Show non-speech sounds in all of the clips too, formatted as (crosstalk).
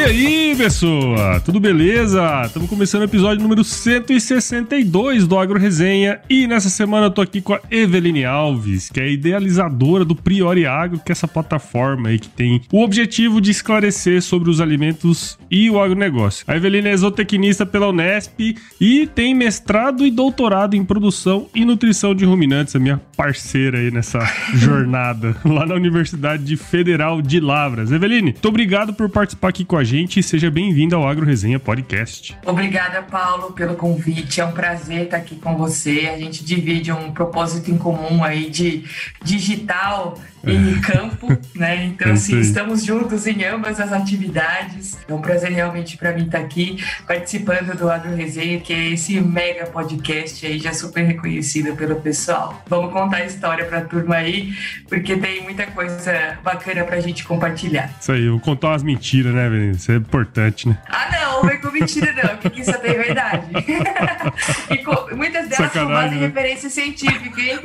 E aí, pessoa? Tudo beleza? Estamos começando o episódio número 162 do Agro Resenha e nessa semana eu tô aqui com a Eveline Alves, que é idealizadora do Priori Agro, que é essa plataforma aí que tem o objetivo de esclarecer sobre os alimentos e o agronegócio. A Eveline é zootecnista pela Unesp e tem mestrado e doutorado em produção e nutrição de ruminantes, a minha parceira aí nessa (laughs) jornada lá na Universidade Federal de Lavras. Eveline, muito obrigado por participar aqui com a gente e seja bem-vindo ao Agro Resenha Podcast. Obrigada, Paulo, pelo convite. É um prazer estar aqui com você. A gente divide um propósito em comum aí de digital e é. campo, né? Então, assim, estamos juntos em ambas as atividades. É um prazer realmente para mim estar aqui participando do Agro Resenha, que é esse mega podcast aí já super reconhecido pelo pessoal. Vamos contar a história para a turma aí, porque tem muita coisa bacana para a gente compartilhar. Isso aí, vou contar umas mentiras, né, Vinícius? Isso é importante, né? Ah, não, não vem com mentira, não, porque isso é verdade. (laughs) e com, muitas delas Sacanagem, com base em né? referência científica, hein?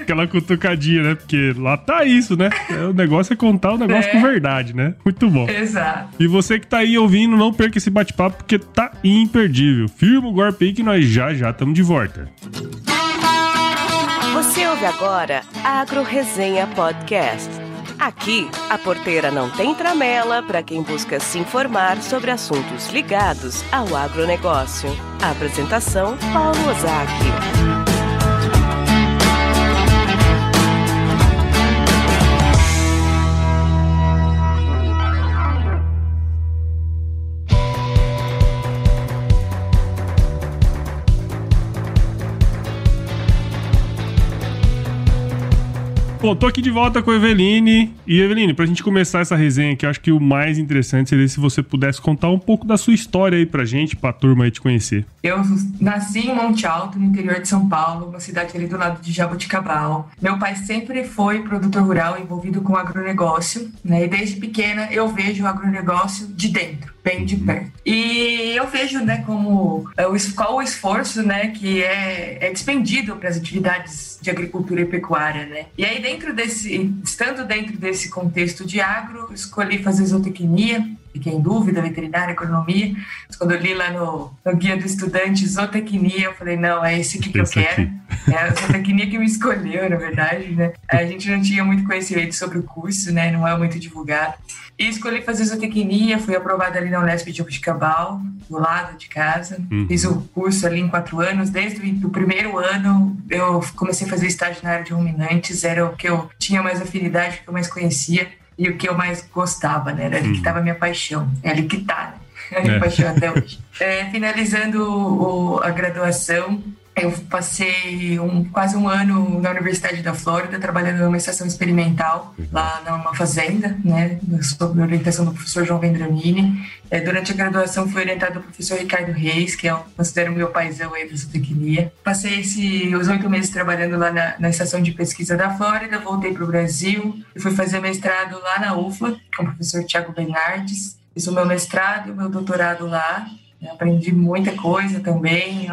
Aquela cutucadinha, né? Porque lá tá isso, né? O negócio é contar o negócio é. com verdade, né? Muito bom. Exato. E você que tá aí ouvindo, não perca esse bate-papo, porque tá imperdível. Firma o golpe aí que nós já já estamos de volta. Você ouve agora Agro Resenha Podcast. Aqui, a porteira não tem tramela para quem busca se informar sobre assuntos ligados ao agronegócio. A apresentação: Paulo Ozaki. Bom, tô aqui de volta com a Eveline. E Eveline, pra gente começar essa resenha aqui, eu acho que o mais interessante seria se você pudesse contar um pouco da sua história aí pra gente, pra turma aí te conhecer. Eu nasci em Monte Alto, no interior de São Paulo, uma cidade ali do lado de Jaboticabal. Meu pai sempre foi produtor rural envolvido com agronegócio, né? E desde pequena eu vejo o agronegócio de dentro bem de uhum. perto. E eu vejo, né, como é, qual o esforço, né, que é, é dispendido para as atividades de agricultura e pecuária, né? E aí dentro desse, estando dentro desse contexto de agro, escolhi fazer zootecnia, fiquei em dúvida, veterinária, economia. Mas quando eu li lá no, no, guia do estudante zootecnia, eu falei, não, é esse aqui que esse eu quero. Aqui. É a zootecnia que me escolheu, na verdade, né? A gente não tinha muito conhecimento sobre o curso, né? Não é muito divulgado. E escolhi fazer zootecnia, fui aprovada ali na Unesp de Jabuticabal, do lado de casa. Uhum. Fiz o curso ali em quatro anos. Desde o primeiro ano, eu comecei a fazer estágio na área de ruminantes, era o que eu tinha mais afinidade, o que eu mais conhecia e o que eu mais gostava, né? Era ali que estava uhum. a minha paixão. É ali que está, né? A minha é. paixão até (laughs) hoje. É, finalizando o, a graduação, eu passei um, quase um ano na Universidade da Flórida, trabalhando numa estação experimental, uhum. lá numa fazenda, né, sob orientação do professor João Vendramini. É, durante a graduação, fui orientado pelo professor Ricardo Reis, que é, eu considero meu paizão aí da zootecnia. Passei esse, os oito meses trabalhando lá na, na estação de pesquisa da Flórida, voltei para o Brasil e fui fazer mestrado lá na UFLA, com o professor Tiago Bernardes. Fiz o meu mestrado e o meu doutorado lá. Aprendi muita coisa também,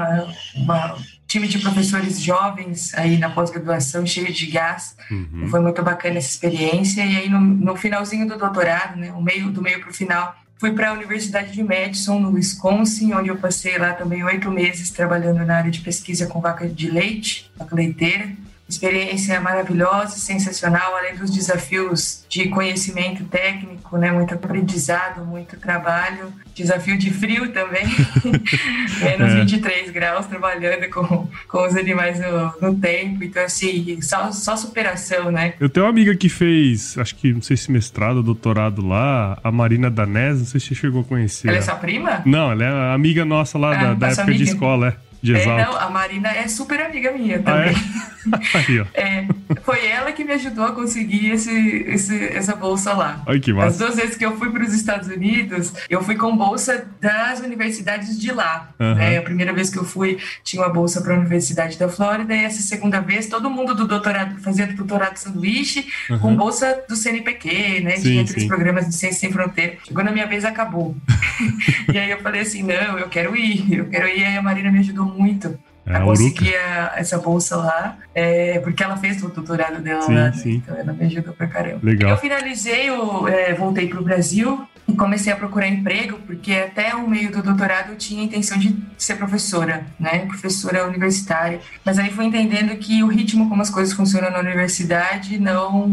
uma time de professores jovens aí na pós-graduação, cheio de gás. Uhum. Foi muito bacana essa experiência. E aí, no, no finalzinho do doutorado, né, o meio, do meio para o final, fui para a Universidade de Madison, no Wisconsin, onde eu passei lá também oito meses trabalhando na área de pesquisa com vaca de leite, vaca leiteira experiência maravilhosa, sensacional, além dos desafios de conhecimento técnico, né, muito aprendizado, muito trabalho, desafio de frio também, menos (laughs) é. 23 graus trabalhando com, com os animais no, no tempo, então assim, só, só superação, né. Eu tenho uma amiga que fez, acho que, não sei se mestrado, doutorado lá, a Marina Danés, não sei se você chegou a conhecer. Ela é sua prima? Não, ela é amiga nossa lá ah, da, da época amiga. de escola, é de É, não, a Marina é super amiga minha também. Ah, é? (laughs) Aí, é, foi ela que me ajudou a conseguir esse, esse, essa bolsa lá. Ai, que massa. As duas vezes que eu fui para os Estados Unidos, eu fui com bolsa das universidades de lá. Uhum. Né? A primeira vez que eu fui, tinha uma bolsa para a Universidade da Flórida, e essa segunda vez, todo mundo do doutorado fazia doutorado sanduíche uhum. com bolsa do CNPq, né? Sim, tinha três programas de Ciência Sem Fronteira. Chegou na minha vez, acabou. (laughs) (laughs) e aí eu falei assim: não, eu quero ir, eu quero ir. E aí a Marina me ajudou muito é, a conseguir a, essa bolsa lá, é, porque ela fez o doutorado dela sim, lá, né? sim. então ela me ajudou pra caramba. Legal. Eu finalizei, o, é, voltei pro Brasil, e comecei a procurar emprego, porque até o meio do doutorado eu tinha a intenção de ser professora, né? Professora universitária. Mas aí fui entendendo que o ritmo como as coisas funcionam na universidade não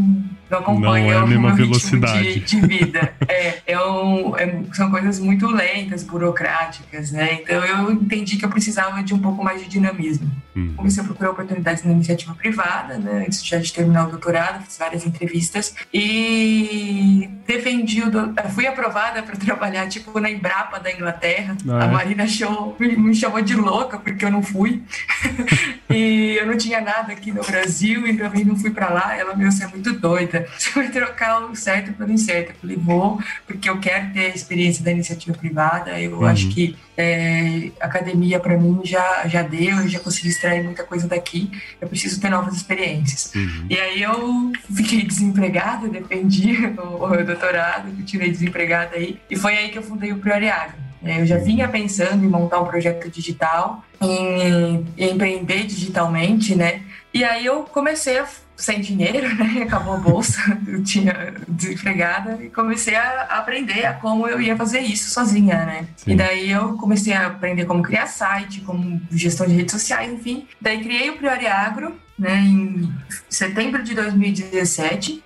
não acompanha não é a mesma o meu velocidade. ritmo de, de vida. é, é um, é, são coisas muito lentas, burocráticas, né? Então eu entendi que eu precisava de um pouco mais de dinamismo. Hum. Comecei a procurar oportunidades na iniciativa privada, né? Antes já de terminar o doutorado, fiz várias entrevistas e defendi o do... fui aprovada para (laughs) trabalhar tipo na Embrapa da Inglaterra. Ah, a é? Marina achou, me chamou de louca porque eu não fui. (laughs) eu não tinha nada aqui no Brasil e também não fui para lá. Ela, meu, você é muito doida. (laughs) Você vai trocar o certo pelo incerto. Eu falei, vou, porque eu quero ter a experiência da iniciativa privada. Eu Uhum. acho que é, academia para mim já, já deu, eu já consegui extrair muita coisa daqui. Eu preciso ter novas experiências. Uhum. E aí eu fiquei desempregada, dependi (laughs) o, o doutorado, tirei desempregada aí. E foi aí que eu fundei o Prioriário. É, Eu já vinha pensando em montar um projeto digital, em, em empreender digitalmente, né? E aí eu comecei a sem dinheiro, (laughs) né? Acabou a bolsa, (laughs) eu tinha desempregada e comecei a aprender a como eu ia fazer isso sozinha, né? Sim. E daí eu comecei a aprender como criar site, como gestão de redes sociais, enfim. Daí criei o Priori Agro, né, em setembro de 2017.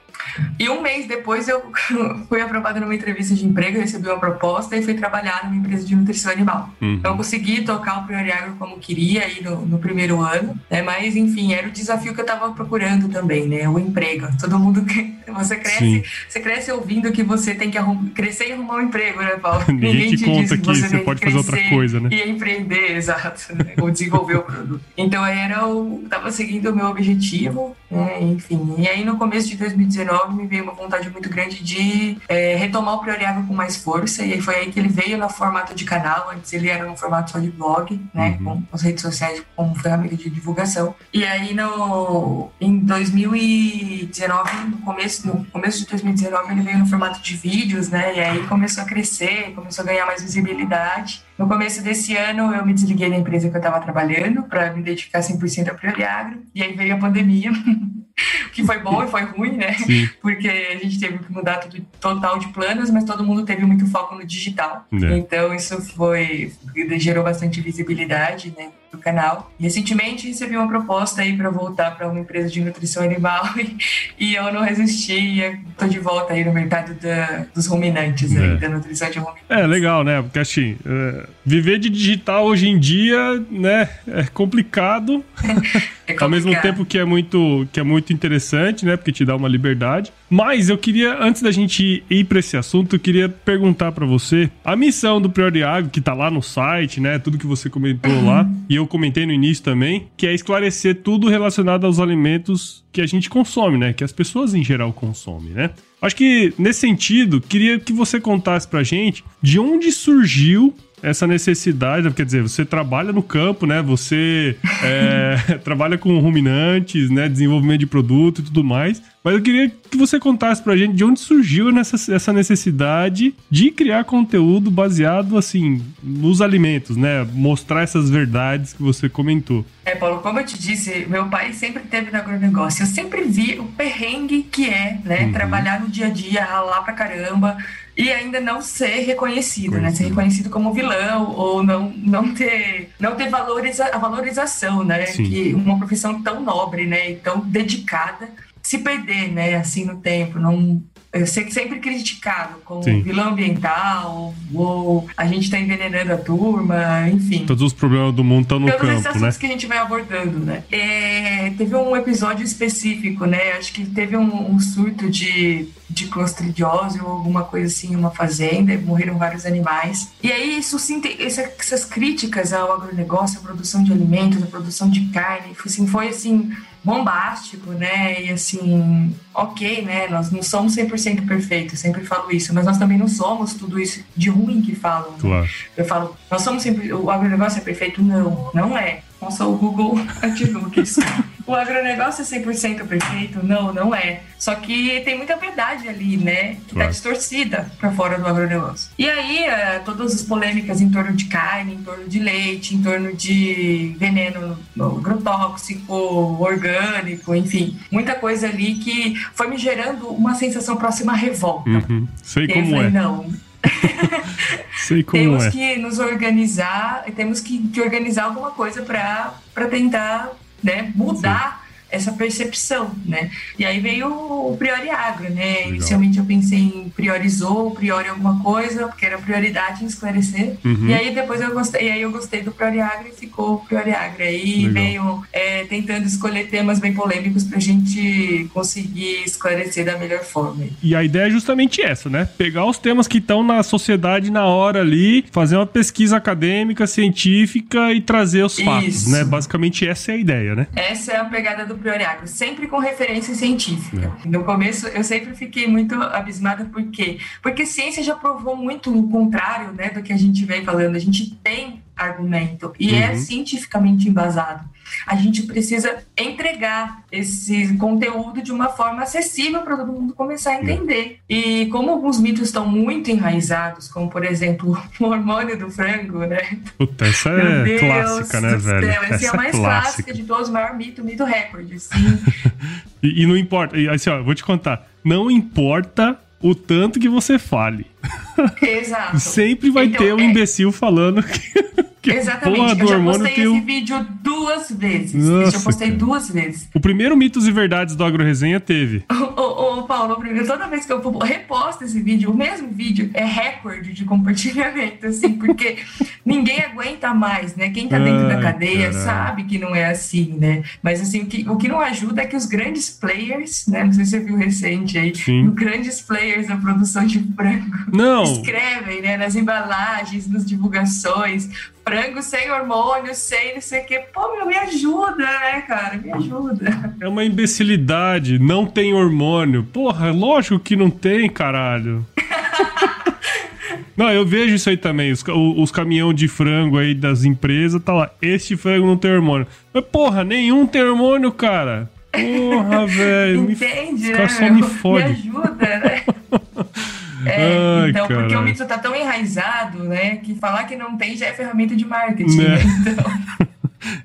E um mês depois eu (laughs) fui aprovada numa entrevista de emprego, recebi uma proposta e fui trabalhar numa empresa de nutrição animal. Uhum. Então eu consegui tocar o Priori Agro como queria aí no, no primeiro ano, né? Mas enfim, era o desafio que eu estava procurando também, né? O emprego. Todo mundo que (laughs) você cresce, Sim. você cresce ouvindo que você tem que arrum- crescer e arrumar um emprego, né, Paulo? (laughs) Ninguém te conta diz que você tem pode que fazer outra coisa, né? E empreender, exato, né? ou desenvolver o produto. Então era o tava seguindo o meu objetivo, né? Enfim. E aí no começo de 2019 me veio uma vontade muito grande de é, retomar o Prioriável com mais força, e foi aí que ele veio no formato de canal, antes ele era no formato só de blog, né, Uhum. com as redes sociais como ferramenta de divulgação. E aí no em 2019, no começo, no começo de 2019 ele veio no formato de vídeos, né, e aí começou a crescer, começou a ganhar mais visibilidade. No começo desse ano eu me desliguei da empresa que eu estava trabalhando para me dedicar 100% ao Prioriagro, e aí veio a pandemia. (laughs) O que foi bom e foi ruim, né? Sim. porque a gente teve que mudar tudo total de planos, mas todo mundo teve muito foco no digital. É. Então isso foi gerou bastante visibilidade, né, do canal. Recentemente recebi uma proposta aí para voltar para uma empresa de nutrição animal (laughs) e, e eu não resisti. E tô de volta aí no mercado da- dos ruminantes, É. aí, da nutrição de ruminantes. É, legal, né? Porque assim, é, viver de digital hoje em dia, né, é complicado. (laughs) É (laughs) Ao mesmo complicado. tempo que é muito que é muito interessante, né? Porque te dá uma liberdade. Mas eu queria, antes da gente ir pra esse assunto, eu queria perguntar pra você a missão do Prioriago, que tá lá no site, né? Tudo que você comentou lá, e eu comentei no início também, que é esclarecer tudo relacionado aos alimentos que a gente consome, né? Que as pessoas em geral consomem, né? Acho que nesse sentido, queria que você contasse pra gente de onde surgiu essa necessidade, quer dizer, você trabalha no campo, né? Você é, (laughs) trabalha com ruminantes, né? Desenvolvimento de produto e tudo mais. Mas eu queria que você contasse pra gente de onde surgiu nessa, essa necessidade de criar conteúdo baseado, assim, nos alimentos, né? Mostrar essas verdades que você comentou. É, Paulo, como eu te disse, meu pai sempre teve no agronegócio. Eu sempre vi o perrengue que é, né? Uhum. Trabalhar no dia a dia, ralar pra caramba e ainda não ser reconhecido, né? Ser Conhecido. reconhecido como vilão ou não, não ter, não ter valoriza, a valorização, né? Sim. Que uma profissão tão nobre, né? E tão dedicada se perder, né? Assim, no tempo, não... Eu sei que sempre criticado como Sim. vilão ambiental, ou a gente tá envenenando a turma, enfim Todos os problemas do mundo estão no todos esses campo, né? assuntos que a gente vai abordando, né? É, teve um episódio específico, né? Acho que teve um, um surto de, de clostridiose ou alguma coisa assim em uma fazenda, e morreram vários animais. E aí isso essas críticas ao agronegócio, à produção de alimentos, à produção de carne, assim, foi assim bombástico, né? E assim, ok, né? Nós não somos 100% perfeitos, sempre falo isso, mas nós também não somos tudo isso de ruim que falam. né? Claro. Eu falo, nós somos sempre. O agronegócio é perfeito? Não, não é. Nossa, o Google (laughs) divulga isso. O agronegócio é 100% perfeito? Não, não é. Só que tem muita verdade ali, né? Que tá distorcida pra fora do agronegócio. E aí, eh, todas as polêmicas em torno de carne, em torno de leite, em torno de veneno agrotóxico, orgânico, enfim. Muita coisa ali que foi me gerando uma sensação próxima à revolta. Uhum. Sei como falei, é. não, (laughs) Sei como temos é. que nos organizar, temos que, que organizar alguma coisa para tentar né, mudar essa percepção, né? E aí veio o Priori Agro, né? Legal. Inicialmente eu pensei em priorizou, priori alguma coisa, porque era prioridade em esclarecer. Uhum. E aí depois eu gostei, e aí eu gostei do Priori Agro e ficou o Priori Agro. Aí Legal. veio é, tentando escolher temas bem polêmicos pra gente conseguir esclarecer da melhor forma. E a ideia é justamente essa, né? Pegar os temas que estão na sociedade na hora ali, fazer uma pesquisa acadêmica, científica e trazer os fatos, Isso. né? Basicamente essa é a ideia, né? Essa é a pegada do Agro, sempre com referência científica. É. No começo eu sempre fiquei muito abismada por quê? Porque ciência já provou muito o contrário, né, do que a gente vem falando. A gente tem argumento e é Uhum. cientificamente embasado. A gente precisa entregar esse conteúdo de uma forma acessível para todo mundo começar a entender. E como alguns mitos estão muito enraizados, como por exemplo (laughs) o hormônio do frango, né? Puta, essa Meu é Deus clássica, né, velho? céu, Essa é a mais clássica de todos, o maior mito, o mito recorde, assim. (laughs) E, e não importa, e assim, ó, eu vou te contar. Não importa o tanto que você fale. Exato. Sempre vai Então, ter um é- imbecil falando que, que Exatamente. porra do eu já postei tem esse vídeo duas vezes. Nossa, eu já postei cara. duas vezes. O primeiro Mitos e Verdades do Agro Resenha teve. Ô, Paulo, primeiro, toda vez que eu reposto esse vídeo, o mesmo vídeo é recorde de compartilhamento, assim, porque (laughs) ninguém aguenta mais, né? Quem tá dentro da Ai, cadeia caralho. sabe que não é assim, né? Mas assim, o que, o que não ajuda é que os grandes players, né? Não sei se você viu recente aí, Sim. os grandes players da produção de frango Não, (laughs) escrevem, né, nas embalagens, nas divulgações, frango sem hormônio, sem não sei o quê. Pô, meu, me ajuda, né, cara? Me ajuda. é uma imbecilidade. Não tem hormônio. Porra, lógico que não tem, caralho. (laughs) Não, eu vejo isso aí também. Os, os caminhão de frango aí das empresas, tá lá. Este frango não tem hormônio. Mas, porra, nenhum tem hormônio, cara. Porra, (laughs) velho. me Entende, os né? caras só me fodem. ajuda, né? (laughs) É, Ai, então, porque caralho. o mito tá tão enraizado, né, que falar que não tem já é ferramenta de marketing, Né? né? Então, (laughs)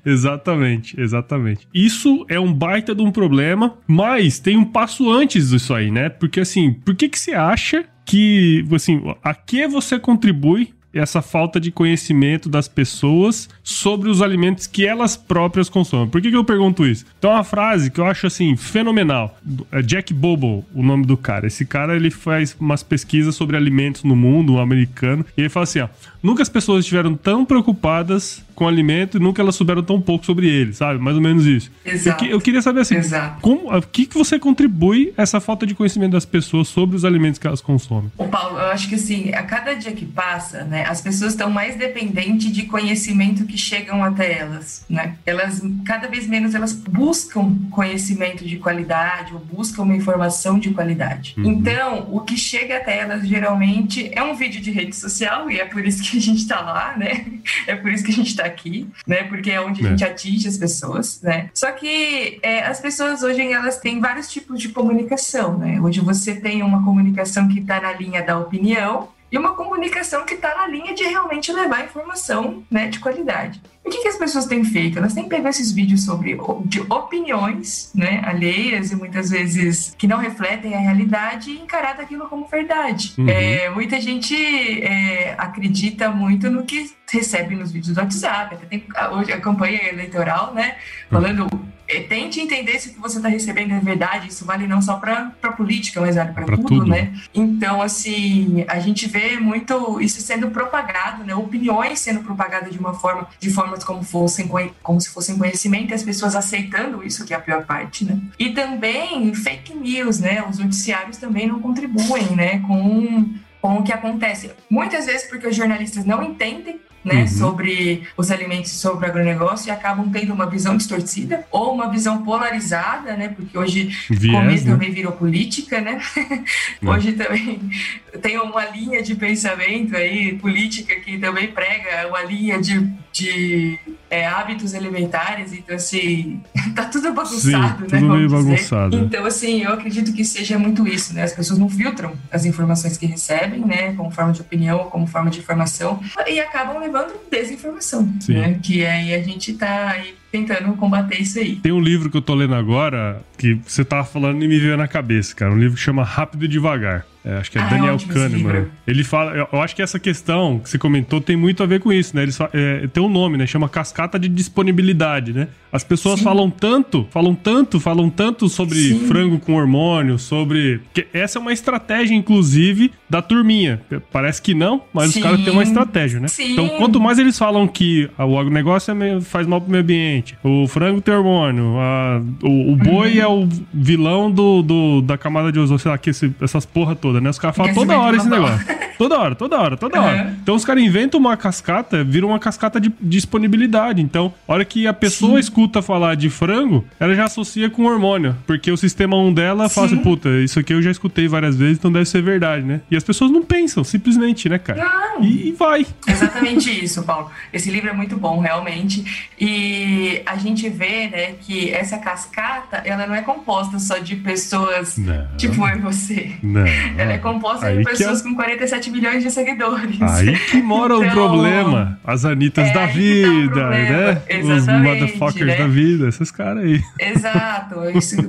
Exatamente, exatamente. Isso é um baita de um problema, mas tem um passo antes disso aí, né? Porque assim, por que que você acha que, assim, a que você contribui essa falta de conhecimento das pessoas sobre os alimentos que elas próprias consomem. Por que, que eu pergunto isso? Então, uma frase que eu acho assim fenomenal. É Jack Bobo, o nome do cara. Esse cara ele faz umas pesquisas sobre alimentos no mundo, um americano, e ele fala assim: ó, nunca as pessoas estiveram tão preocupadas com alimento e nunca elas souberam tão pouco sobre ele, sabe? Mais ou menos isso. Eu, Exato. que- eu queria saber assim, Exato. como, o que, que você contribui a essa falta de conhecimento das pessoas sobre os alimentos que elas consomem? Ô, Paulo, eu acho que assim, a cada dia que passa, né, as pessoas estão mais dependentes de conhecimento que chegam até elas, né? Elas, cada vez menos, elas buscam conhecimento de qualidade ou buscam uma informação de qualidade. Uhum. Então, o que chega até elas, geralmente, é um vídeo de rede social, e é por isso que a gente tá lá, né? É por isso que a gente tá aqui, né? Porque é onde a É. gente atinge as pessoas, né? Só que é, as pessoas hoje elas têm vários tipos de comunicação, né? Hoje você tem uma comunicação que está na linha da opinião e uma comunicação que está na linha de realmente levar informação né, de qualidade. E o que, que as pessoas têm feito? Elas têm pego esses vídeos sobre de opiniões né, alheias e muitas vezes que não refletem a realidade e encarado aquilo como verdade. Uhum. É, muita gente é, acredita muito no que recebe nos vídeos do WhatsApp. Até tem a- hoje a campanha eleitoral, né? Falando tente entender se o que você está recebendo é verdade. Isso vale não só para política, mas vale para tudo, tudo. né? Então, assim, a gente vê muito isso sendo propagado, né? Opiniões sendo propagadas de uma forma, de formas como fossem como se fossem conhecimento, e as pessoas aceitando isso, que é a pior parte, né? E também fake news, né? Os noticiários também não contribuem, né? Com com o que acontece. Muitas vezes porque os jornalistas não entendem né, Uhum. sobre os alimentos, sobre o agronegócio e acabam tendo uma visão distorcida ou uma visão polarizada, né, porque hoje Viés, comer né? também virou política, né? (laughs) Hoje também tem uma linha de pensamento aí, política, que também prega uma linha de, de é, hábitos alimentares, então assim, (laughs) tá tudo bagunçado, Sim, né? tudo meio vamos dizer. bagunçado. Então, assim, eu acredito que seja muito isso, né? As pessoas não filtram as informações que recebem, né? Como forma de opinião, como forma de informação, e acabam levando desinformação, né? Que aí a gente tá aí tentando combater isso aí. Tem um livro que eu tô lendo agora que você tava falando e me veio na cabeça, cara. Um livro que chama Rápido e Devagar. É, acho que é ah, é Daniel é Kahneman. Ele fala, eu, acho que essa questão que você comentou tem muito a ver com isso, né? Ele é, tem um nome, né? Chama cascata de disponibilidade, né? As pessoas Sim. falam tanto, falam tanto, falam tanto sobre Sim. frango com hormônio, sobre. Que essa é uma estratégia, inclusive, da turminha. Parece que não, mas Sim. os caras têm uma estratégia, né? Sim. Então, quanto mais eles falam que o agronegócio é faz mal pro meio ambiente, o frango tem hormônio, a, o, o, boi uhum. é o vilão do, do, da camada de ozônio, sei lá, que esse, essas porra toda, né? Os caras falam toda hora esse negócio. (laughs) toda hora, toda hora, toda uhum. hora. Então os caras inventam uma cascata, viram uma cascata de disponibilidade. Então, a hora que a pessoa Sim. escuta falar de frango, ela já associa com hormônio. Porque o sistema 1 dela Sim. fala assim, puta, isso aqui eu já escutei várias vezes, então deve ser verdade, né? E as pessoas não pensam, simplesmente, né, cara? Não. E, e vai. Exatamente (laughs) isso, Paulo. Esse livro é muito bom, realmente. E a gente vê, né, que essa cascata, ela não é composta só de pessoas não. tipo eu e você. Não. Ela é composta Aí de pessoas é... com 47 milhões de seguidores. Aí que mora então, o problema. As Anitas é, da tá vida, tá né? Exatamente, Os motherfuckers né? da vida, esses caras aí. Exato.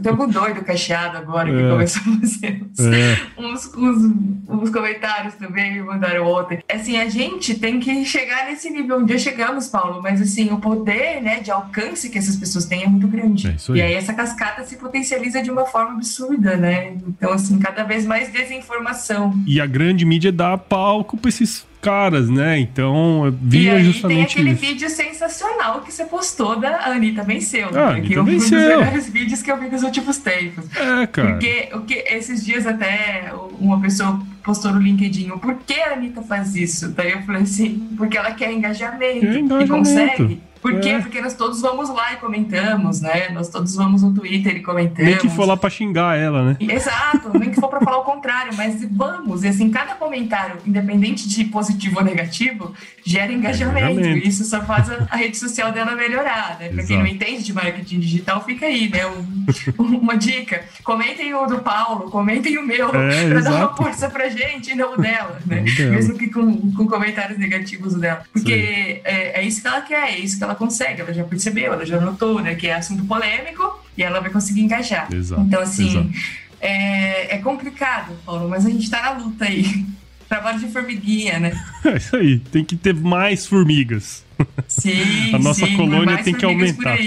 Tem um doido cacheado agora que é. começou a fazer uns, é. uns, uns, uns, comentários também me mandaram ontem. Assim, a gente tem que chegar nesse nível. Um dia chegamos, Paulo, mas assim, o poder né, de alcance que essas pessoas têm é muito grande. É aí. E aí essa cascata se potencializa de uma forma absurda, né? Então, assim, cada vez mais desinformação. E a grande mídia dá palco para esses caras, né? Então, via e justamente tem aquele isso. vídeo sensacional que você postou da Anitta Venceu. Ah, né? Anitta que venceu. um dos melhores vídeos que eu vi nos últimos tempos. É, cara. Porque o que, esses dias até uma pessoa postou no LinkedIn, por que a Anitta faz isso? Daí eu falei assim, porque ela quer engajamento, é engajamento. e consegue. Por quê? É. Porque nós todos vamos lá e comentamos, né? Nós todos vamos no Twitter e comentamos. Nem que for lá pra xingar ela, né? Exato, nem que for pra falar o contrário, mas vamos. E assim, cada comentário, independente de positivo ou negativo, gera engajamento. engajamento. Isso só faz a, a, rede social dela melhorar, né? Pra quem não entende de marketing digital, fica aí, né? Um, uma dica. Comentem o do Paulo, comentem o meu, é, (laughs) exato. dar uma força pra gente e não o dela, né? Mesmo que com, com comentários negativos dela. Porque é, é, isso que ela quer, é isso que ela consegue, ela já percebeu, ela já notou, né? Que é assunto polêmico e ela vai conseguir engajar. Exato, então, assim, é, é, complicado, Paulo, mas a gente tá na luta aí. Trabalho de formiguinha, né? É (laughs) isso aí, tem que ter mais formigas. Sim, A nossa sim, colônia tem que aumentar.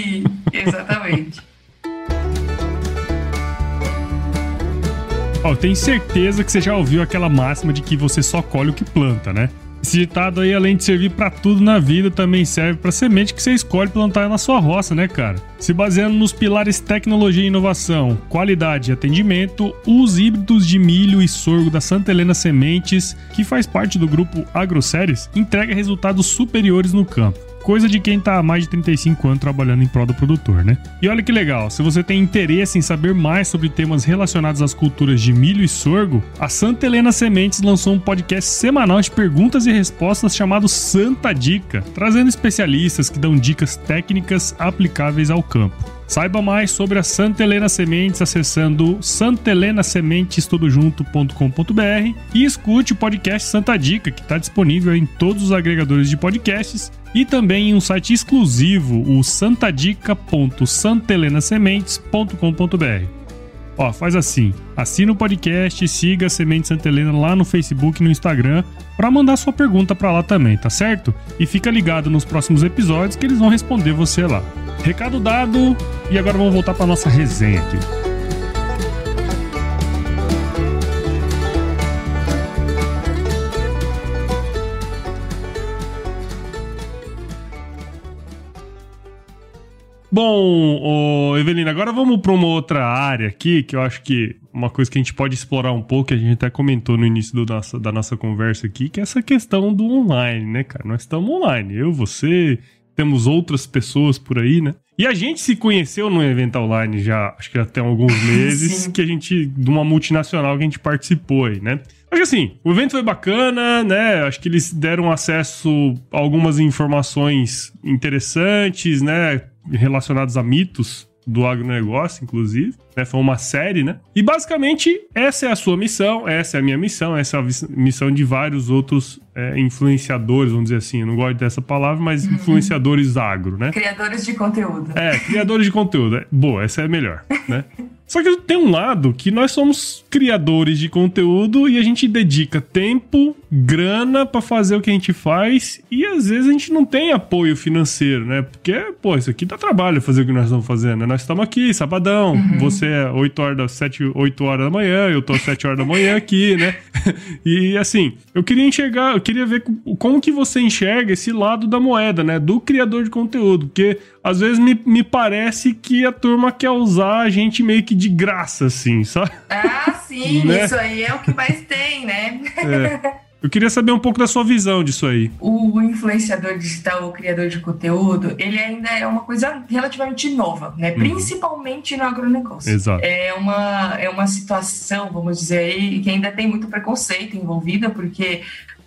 Exatamente. Ó, oh, tenho certeza que você já ouviu aquela máxima de que você só colhe o que planta, né? Esse ditado aí, além de servir para tudo na vida, também serve para semente que você escolhe plantar na sua roça, né, cara? Se baseando nos pilares tecnologia e inovação, qualidade e atendimento, os híbridos de milho e sorgo da Santa Helena Sementes, que faz parte do grupo AgroSéries, entrega resultados superiores no campo coisa de quem tá há mais de 35 anos trabalhando em prol do produtor, né? E olha que legal, se você tem interesse em saber mais sobre temas relacionados às culturas de milho e sorgo, a Santa Helena Sementes lançou um podcast semanal de perguntas e respostas chamado Santa Dica, trazendo especialistas que dão dicas técnicas aplicáveis ao campo. Saiba mais sobre a Santa Helena Sementes acessando santelenasementestudojunto.com.br e escute o podcast Santa Dica, que está disponível em todos os agregadores de podcasts e também em um site exclusivo, o santadica.santelenasementes.com.br. Ó, faz assim, assina o podcast siga a Semente Santa Helena lá no Facebook e no Instagram para mandar sua pergunta para lá também, tá certo? E fica ligado nos próximos episódios que eles vão responder você lá. Recado dado, e agora vamos voltar para nossa resenha aqui. Bom, oh, Evelina, agora vamos para uma outra área aqui, que eu acho que uma coisa que a gente pode explorar um pouco, que a gente até comentou no início do nosso, da nossa conversa aqui, que é essa questão do online, né, cara? Nós estamos online, eu, você, temos outras pessoas por aí, né? E a gente se conheceu no evento online já, acho que já tem alguns (laughs) meses, que a gente, de uma multinacional que a gente participou aí, né? Acho que assim, o evento foi bacana, né? Acho que eles deram acesso a algumas informações interessantes, né? Relacionadas a mitos do agronegócio, inclusive. Né? Foi uma série, né? E basicamente, essa é a sua missão, essa é a minha missão, essa é a missão de vários outros é, influenciadores, vamos dizer assim. Eu não gosto dessa palavra, mas uhum. influenciadores agro, né? Criadores de conteúdo. É, criadores de conteúdo. Boa, essa é a melhor, né? (laughs) Só que tem um lado que nós somos criadores de conteúdo e a gente dedica tempo, grana para fazer o que a gente faz e às vezes a gente não tem apoio financeiro, né? Porque, pô, isso aqui dá trabalho fazer o que nós estamos fazendo, né? Nós estamos aqui, sabadão, uhum. você é 8 horas, da 7, 8 horas da manhã, eu tô às 7 horas da manhã aqui, né? (laughs) e assim, eu queria enxergar, eu queria ver como que você enxerga esse lado da moeda, né? Do criador de conteúdo, porque às vezes me, me parece que a turma quer usar a gente meio que de graça, assim, sabe? Ah, sim, né? isso aí é o que mais tem, né? É. Eu queria saber um pouco da sua visão disso aí. O influenciador digital, o criador de conteúdo, ele ainda é uma coisa relativamente nova, né? Uhum. Principalmente no agronegócio. Exato. É uma, é uma situação, vamos dizer aí, que ainda tem muito preconceito envolvida, porque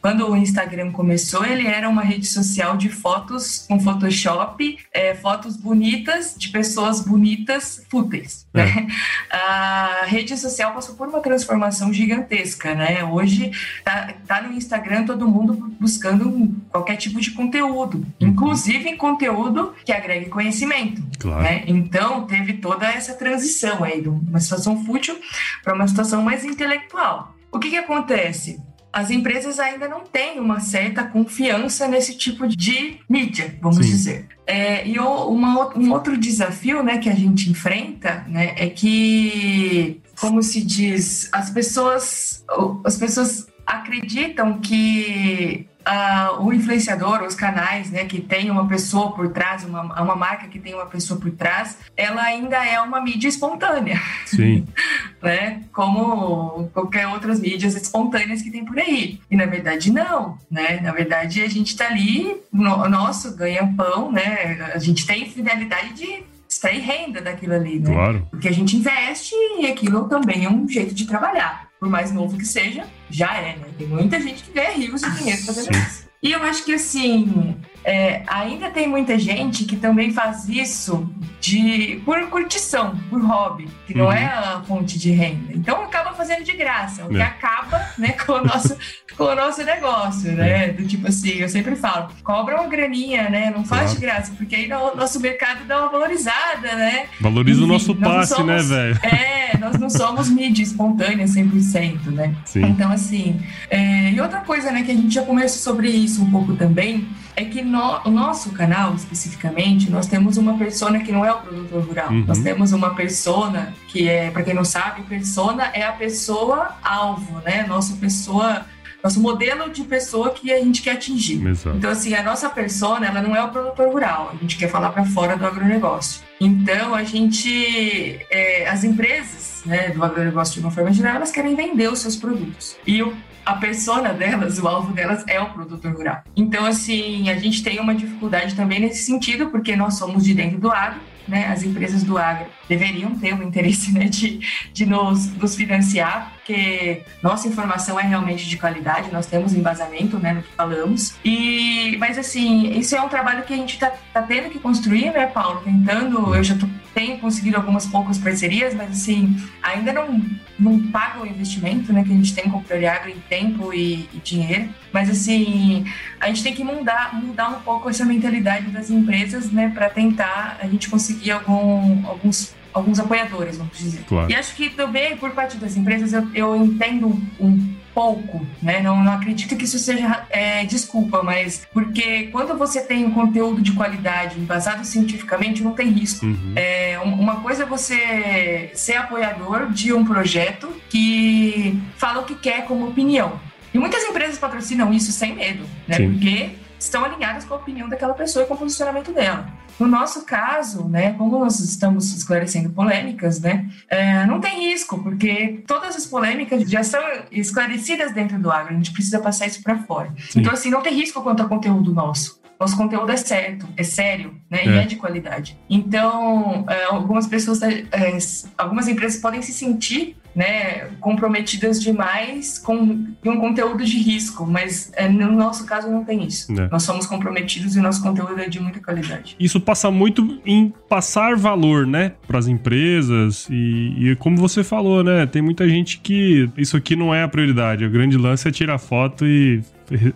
quando o Instagram começou, ele era uma rede social de fotos com Photoshop, é, fotos bonitas de pessoas bonitas fúteis. É. Né? (laughs) A rede social passou por uma transformação gigantesca, né? Hoje tá, tá no Instagram todo mundo buscando qualquer tipo de conteúdo, uhum. inclusive conteúdo que agregue conhecimento. Claro. Né? Então teve toda essa transição aí de uma situação fútil para uma situação mais intelectual. O que, que acontece? As empresas ainda não têm uma certa confiança nesse tipo de mídia, vamos Sim. dizer. É, e uma, um outro desafio né, que a gente enfrenta né, é que, como se diz, as pessoas, as pessoas acreditam que uh, o influenciador, os canais, né, que tem uma pessoa por trás, uma, uma marca que tem uma pessoa por trás, ela ainda é uma mídia espontânea. Sim. (laughs) né? Como qualquer outras mídias espontâneas que tem por aí. E na verdade não, né? Na verdade a gente tá ali, no, nosso ganha-pão, né? A gente tem finalidade de extrair renda daquilo ali, né? Claro. Porque a gente investe e aquilo também é um jeito de trabalhar por mais novo que seja, já é, né? Tem muita gente que ganha rios de dinheiro fazendo isso. E eu acho que, assim, é, ainda tem muita gente que também faz isso de por curtição, por hobby, que não é uhum. a fonte de renda. Então acaba fazendo de graça, o que é. acaba né, com, o nosso, (laughs) com o nosso negócio, né? É. Do tipo assim, eu sempre falo, cobra uma graninha, né? Não faz claro. de graça, porque aí o nosso mercado dá uma valorizada, né? Valoriza Enfim, o nosso passe, né, somos, né, velho? É, nós não somos mídia espontânea 100%, né? Sim. Então, assim, é, e outra coisa, né, que a gente já conversou sobre isso um pouco também, é que no, o nosso canal, especificamente, nós temos uma persona que não é o produtor rural. Uhum. Nós temos uma persona que é, para quem não sabe, persona é a pessoa alvo, né? Nossa pessoa nosso modelo de pessoa que a gente quer atingir. Exato. Então, assim, a nossa persona, ela não é o produtor rural, a gente quer falar para fora do agronegócio. Então, a gente, é, as empresas né, do agronegócio, de uma forma geral, elas querem vender os seus produtos. E o a persona delas, o alvo delas é o produtor rural. Então, assim, a gente tem uma dificuldade também nesse sentido, porque nós somos de dentro do agro, né? As empresas do agro deveriam ter um interesse né, de, de nos, nos financiar, porque nossa informação é realmente de qualidade, nós temos embasamento né, no que falamos. E, mas, assim, isso é um trabalho que a gente está tá tendo que construir, né, Paulo? Tentando, eu já tô, tenho conseguido algumas poucas parcerias, mas, assim, ainda não não paga o investimento né, que a gente tem com o Agro em tempo e, e, dinheiro. Mas, assim, a gente tem que mudar, mudar um pouco essa mentalidade das empresas né, para tentar a gente conseguir algum, alguns alguns apoiadores, vamos dizer. Claro. E acho que também, por parte das empresas, eu, eu entendo um pouco, né? Não, não acredito que isso seja é, desculpa, mas porque quando você tem um conteúdo de qualidade embasado cientificamente, não tem risco. Uhum. É, uma coisa é você ser apoiador de um projeto que fala o que quer como opinião. E muitas empresas patrocinam isso sem medo, né? Sim. Porque estão alinhadas com a opinião daquela pessoa e com o posicionamento dela. No nosso caso, né, como nós estamos esclarecendo polêmicas, né, é, não tem risco, porque todas as polêmicas já são esclarecidas dentro do agro, a gente precisa passar isso para fora. Sim. Então, assim, não tem risco quanto ao conteúdo nosso. Nosso conteúdo é certo, é sério, né, é. e é de qualidade. Então, é, algumas pessoas, é, algumas empresas podem se sentir né, comprometidas demais com um conteúdo de risco, mas é, no nosso caso não tem isso. É. Nós somos comprometidos e nosso conteúdo é de muita qualidade. Isso passa muito em passar valor, né, para as empresas e, e, como você falou, né, tem muita gente que isso aqui não é a prioridade. O grande lance é tirar foto e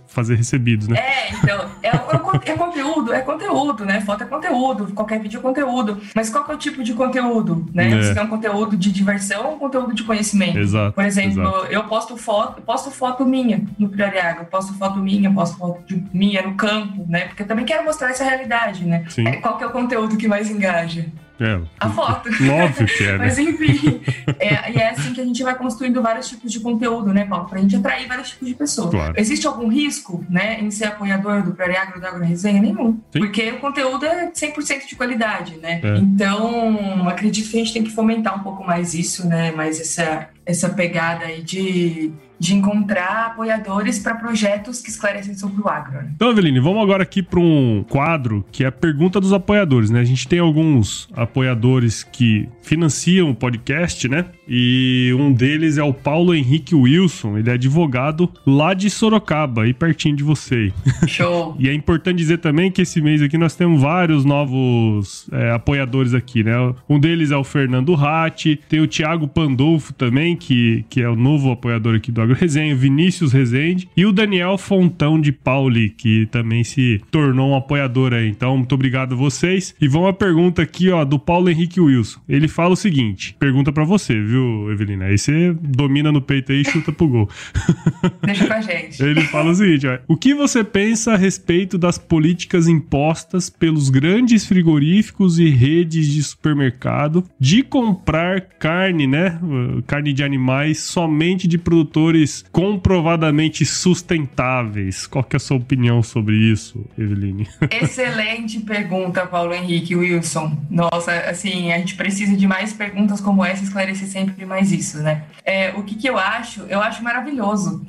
fazer recebidos, né? É, então, é, é, é, conteúdo, é conteúdo, né? Foto é conteúdo, qualquer vídeo é conteúdo. Mas qual é o tipo de conteúdo, né? É. Você quer um conteúdo de diversão ou um conteúdo de conhecimento? Exato. Por exemplo, exato. eu posto foto, posto foto minha no Prioriaga, posto foto minha, posto foto de minha no campo, né? Porque eu também quero mostrar essa realidade, né? Sim. É, qual que é o conteúdo que mais engaja? É, a foto. Óbvio que é, (laughs) né? Mas enfim, é, e é assim que a gente vai construindo vários tipos de conteúdo, né, Paulo? Pra gente atrair vários tipos de pessoas. Claro. Existe algum risco, né, em ser apoiador do Agro da Agro Resenha? Nenhum. Sim. Porque o conteúdo é 100% de qualidade, né? É. Então, acredito que a gente tem que fomentar um pouco mais isso, né? Mais essa, essa pegada aí de de encontrar apoiadores para projetos que esclarecem sobre o agro. Né? Então, Aveline, vamos agora aqui para um quadro que é a pergunta dos apoiadores, né? A gente tem alguns apoiadores que financiam o podcast, né? E um deles é o Paulo Henrique Wilson, ele é advogado lá de Sorocaba, aí pertinho de você. Show! (laughs) e é importante dizer também que esse mês aqui nós temos vários novos é, apoiadores aqui, né? Um deles é o Fernando Ratti, tem o Thiago Pandolfo também, que, que é o novo apoiador aqui do Agro Resenha, Vinícius Rezende e o Daniel Fontão de Pauli, que também se tornou um apoiador aí. Então, muito obrigado a vocês. E vamos à pergunta aqui, ó, do Paulo Henrique Wilson. Ele fala o seguinte: pergunta para você, viu, Evelina? Aí você domina no peito aí e chuta pro gol. (laughs) Deixa com a gente. Ele fala o seguinte: ó, o que você pensa a respeito das políticas impostas pelos grandes frigoríficos e redes de supermercado de comprar carne, né? Carne de animais somente de produtores comprovadamente sustentáveis. Qual que é a sua opinião sobre isso, Eveline? (laughs) Excelente pergunta, Paulo Henrique Wilson. Nossa, assim, a gente precisa de mais perguntas como essa, esclarecer sempre mais isso, né? É, o que, que eu acho? Eu acho maravilhoso.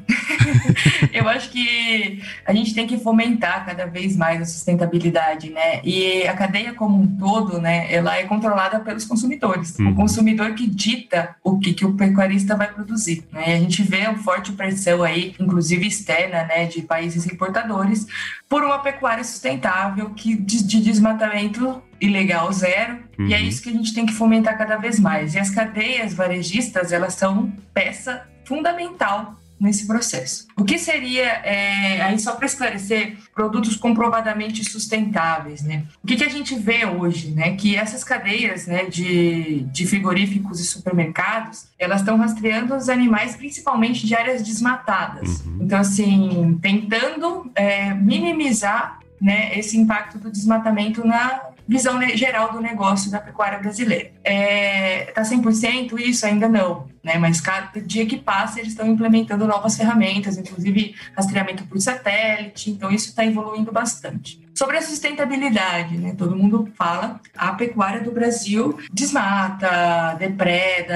(laughs) eu acho que a gente tem que fomentar cada vez mais a sustentabilidade, né? E a cadeia como um todo, né, ela é controlada pelos consumidores. Uhum. O consumidor que dita o que, que o pecuarista vai produzir, né? A gente vê forte pressão aí, inclusive externa, né, de países importadores, por uma pecuária sustentável que de, de desmatamento ilegal zero, uhum. e é uhum. isso que a gente tem que fomentar cada vez mais. E as cadeias varejistas, elas são peça fundamental nesse processo. O que seria, é, aí só para esclarecer, produtos comprovadamente sustentáveis, né? O que, que a gente vê hoje, né? Que essas cadeias né, de, de frigoríficos e supermercados, elas estão rastreando os animais principalmente de áreas desmatadas. Uhum. Então, assim, tentando é, minimizar né, esse impacto do desmatamento na visão geral do negócio da pecuária brasileira. Está é, tá 100% isso? Ainda não, né? mas cada dia que passa eles estão implementando novas ferramentas, inclusive rastreamento por satélite, então isso está evoluindo bastante. Sobre a sustentabilidade, né? Todo mundo fala, a pecuária do Brasil desmata, depreda,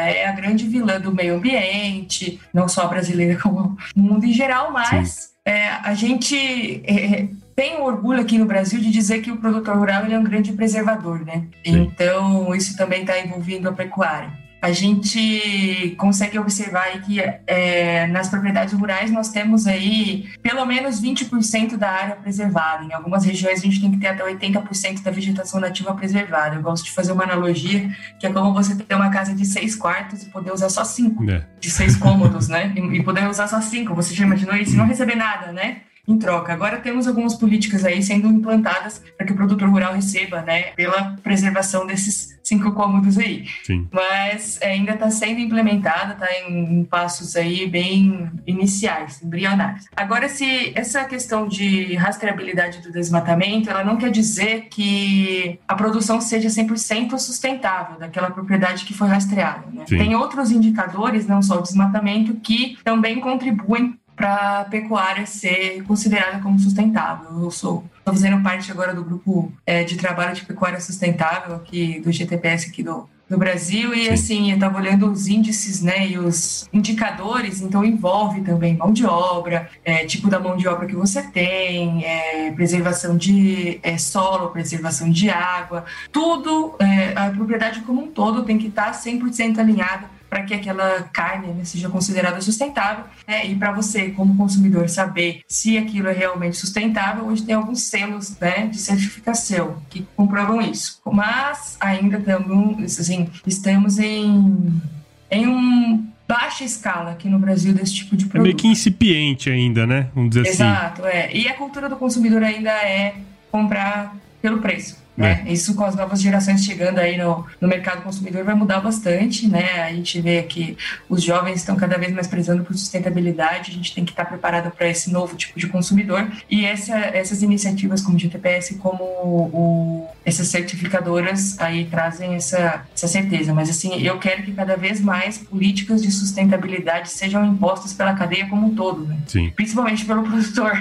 é a grande vilã do meio ambiente, não só a brasileira (laughs) como o mundo em geral, mas é, a gente é, tenho orgulho aqui no Brasil de dizer que o produtor rural ele é um grande preservador, né? Sim. Então, isso também está envolvendo a pecuária. A gente consegue observar que é, nas propriedades rurais nós temos aí pelo menos 20% da área preservada. Em algumas regiões a gente tem que ter até 80% da vegetação nativa preservada. Eu gosto de fazer uma analogia que é como você ter uma casa de seis quartos e poder usar só cinco é. de seis cômodos, né? E, e poder usar só cinco. Você já imaginou isso? Não receber nada, né? Em troca. Agora temos algumas políticas aí sendo implantadas para que o produtor rural receba, né, pela preservação desses cinco cômodos aí. Sim. Mas é, ainda está sendo implementada, está em, em, passos aí bem iniciais, embrionários. Agora, se essa questão de rastreabilidade do desmatamento, ela não quer dizer que a produção seja 100% sustentável daquela propriedade que foi rastreada. Né? Tem outros indicadores, não só o desmatamento, que também contribuem para a pecuária ser considerada como sustentável. Eu sou estou fazendo parte agora do grupo é, de trabalho de pecuária sustentável aqui do GTPS aqui do, Brasil e Sim. assim eu estava olhando os índices né e os indicadores então envolve também mão de obra é, tipo da mão de obra que você tem é, preservação de é, solo preservação de água tudo é, a propriedade como um todo tem que estar tá 100% alinhada para que aquela carne né, seja considerada sustentável. Né? E para você, como consumidor, saber se aquilo é realmente sustentável, hoje tem alguns selos né, de certificação que comprovam isso. Mas ainda estamos, assim, estamos em, em um baixa escala aqui no Brasil desse tipo de produto. É meio que incipiente ainda, né? Vamos dizer Exato, assim. Exato, é. E a cultura do consumidor ainda é comprar pelo preço. Né? É. Isso com as novas gerações chegando aí no, no mercado consumidor vai mudar bastante, né? A gente vê que os jovens estão cada vez mais prezando por sustentabilidade, a gente tem que estar preparado para esse novo tipo de consumidor. E essa, essas iniciativas como o GTPS, como o, essas certificadoras aí trazem essa, essa certeza. Mas assim, eu quero que cada vez mais políticas de sustentabilidade sejam impostas pela cadeia como um todo, né? Sim. Principalmente pelo produtor.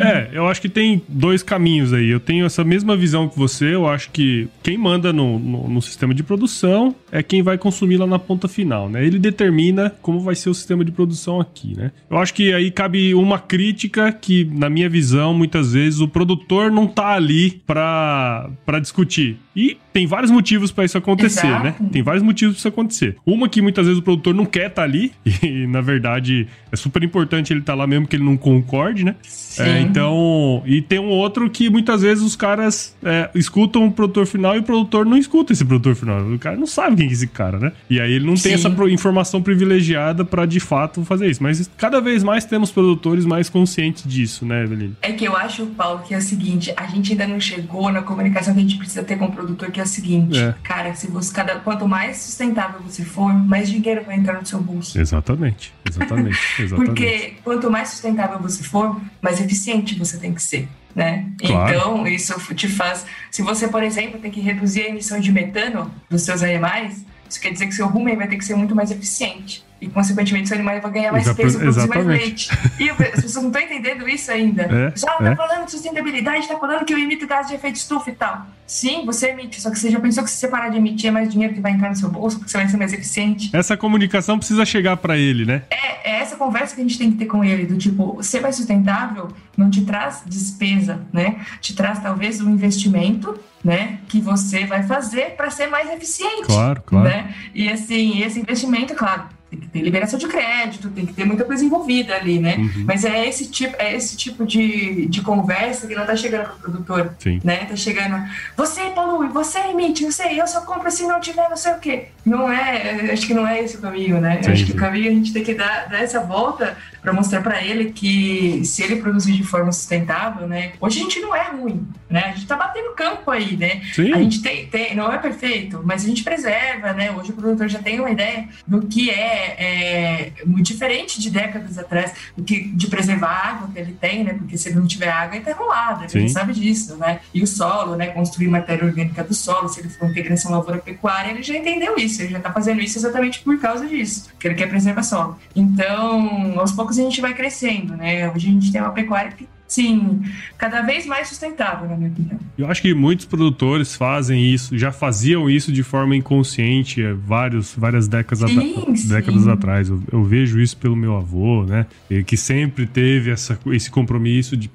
É, eu acho que tem dois caminhos aí. Eu tenho essa mesma visão que você eu acho que quem manda no, no, no, sistema de produção é quem vai consumir lá na ponta final, né? Ele determina como vai ser o sistema de produção aqui, né? Eu acho que aí cabe uma crítica que, na minha visão, muitas vezes o produtor não tá ali para discutir. E tem vários motivos para isso acontecer, né? Exato. né? Tem vários motivos para isso acontecer. Uma que muitas vezes o produtor não quer estar tá ali, (laughs) e na verdade é super importante ele estar tá lá mesmo que ele não concorde, né? É, então, e tem um outro que muitas vezes os caras é, escutam o produtor final e o produtor não escuta esse produtor final. O cara não sabe quem é esse cara, né? E aí ele não Sim. tem essa informação privilegiada para de fato fazer isso. Mas cada vez mais temos produtores mais conscientes disso, né, Evelyn? É que eu acho, Paulo, que é o seguinte: a gente ainda não chegou na comunicação que a gente precisa ter com o produtor produtor que é o seguinte, é. cara, se você cada quanto mais sustentável você for, mais dinheiro vai entrar no seu bolso. Exatamente, exatamente, (laughs) exatamente. Porque quanto mais sustentável você for, mais eficiente você tem que ser. Né? Claro. Então, isso te faz. Se você, por exemplo, tem que reduzir a emissão de metano dos seus animais, isso quer dizer que seu rumen vai ter que ser muito mais eficiente e, consequentemente, o animal vai ganhar mais peso, produzir mais leite. E as pessoas não estão entendendo isso ainda. É, Só tá é. falando de sustentabilidade, tá falando que eu emito gás de efeito estufa e tal. Sim, você emite, só que você já pensou que se você parar de emitir é mais dinheiro que vai entrar no seu bolso, porque você vai ser mais eficiente. Essa comunicação precisa chegar para ele, né? É, é essa conversa que a gente tem que ter com ele, do tipo, ser mais sustentável não te traz despesa, né? Te traz talvez um investimento né, que você vai fazer para ser mais eficiente. Claro, claro. Né? E assim, esse investimento, claro, tem que ter liberação de crédito, tem que ter muita coisa envolvida ali, né? Uhum. Mas é esse tipo, é esse tipo de, de conversa que não tá chegando pro produtor, Sim. né? Tá chegando, você polui, você emite, não sei, eu só compro se não tiver não sei o quê. Não é, acho que não é esse o caminho, né? Sim, acho que o caminho a gente tem que dar, dar essa volta para mostrar para ele que se ele produzir de forma sustentável, né? Hoje a gente não é ruim, né? A gente tá batendo campo aí, né? Sim. A gente tem, tem, não é perfeito, mas a gente preserva, né? Hoje o produtor já tem uma ideia do que é, é muito diferente de décadas atrás, do que de preservar a água que ele tem, né? Porque se ele não tiver água, ele tá enrolado, a gente sabe disso, né? E o solo, né? Construir matéria orgânica do solo, se ele for integração lavoura-pecuária, ele já entendeu isso, ele já tá fazendo isso exatamente por causa disso, que ele quer preservar solo. Então, aos poucos a gente vai crescendo, né? Hoje a gente tem uma pecuária que Sim, cada vez mais sustentável, na minha opinião. Eu acho que muitos produtores fazem isso, já faziam isso de forma inconsciente vários, várias décadas, sim, sim. décadas atrás. Eu, eu, vejo isso pelo meu avô, né? Que sempre teve essa, esse compromisso de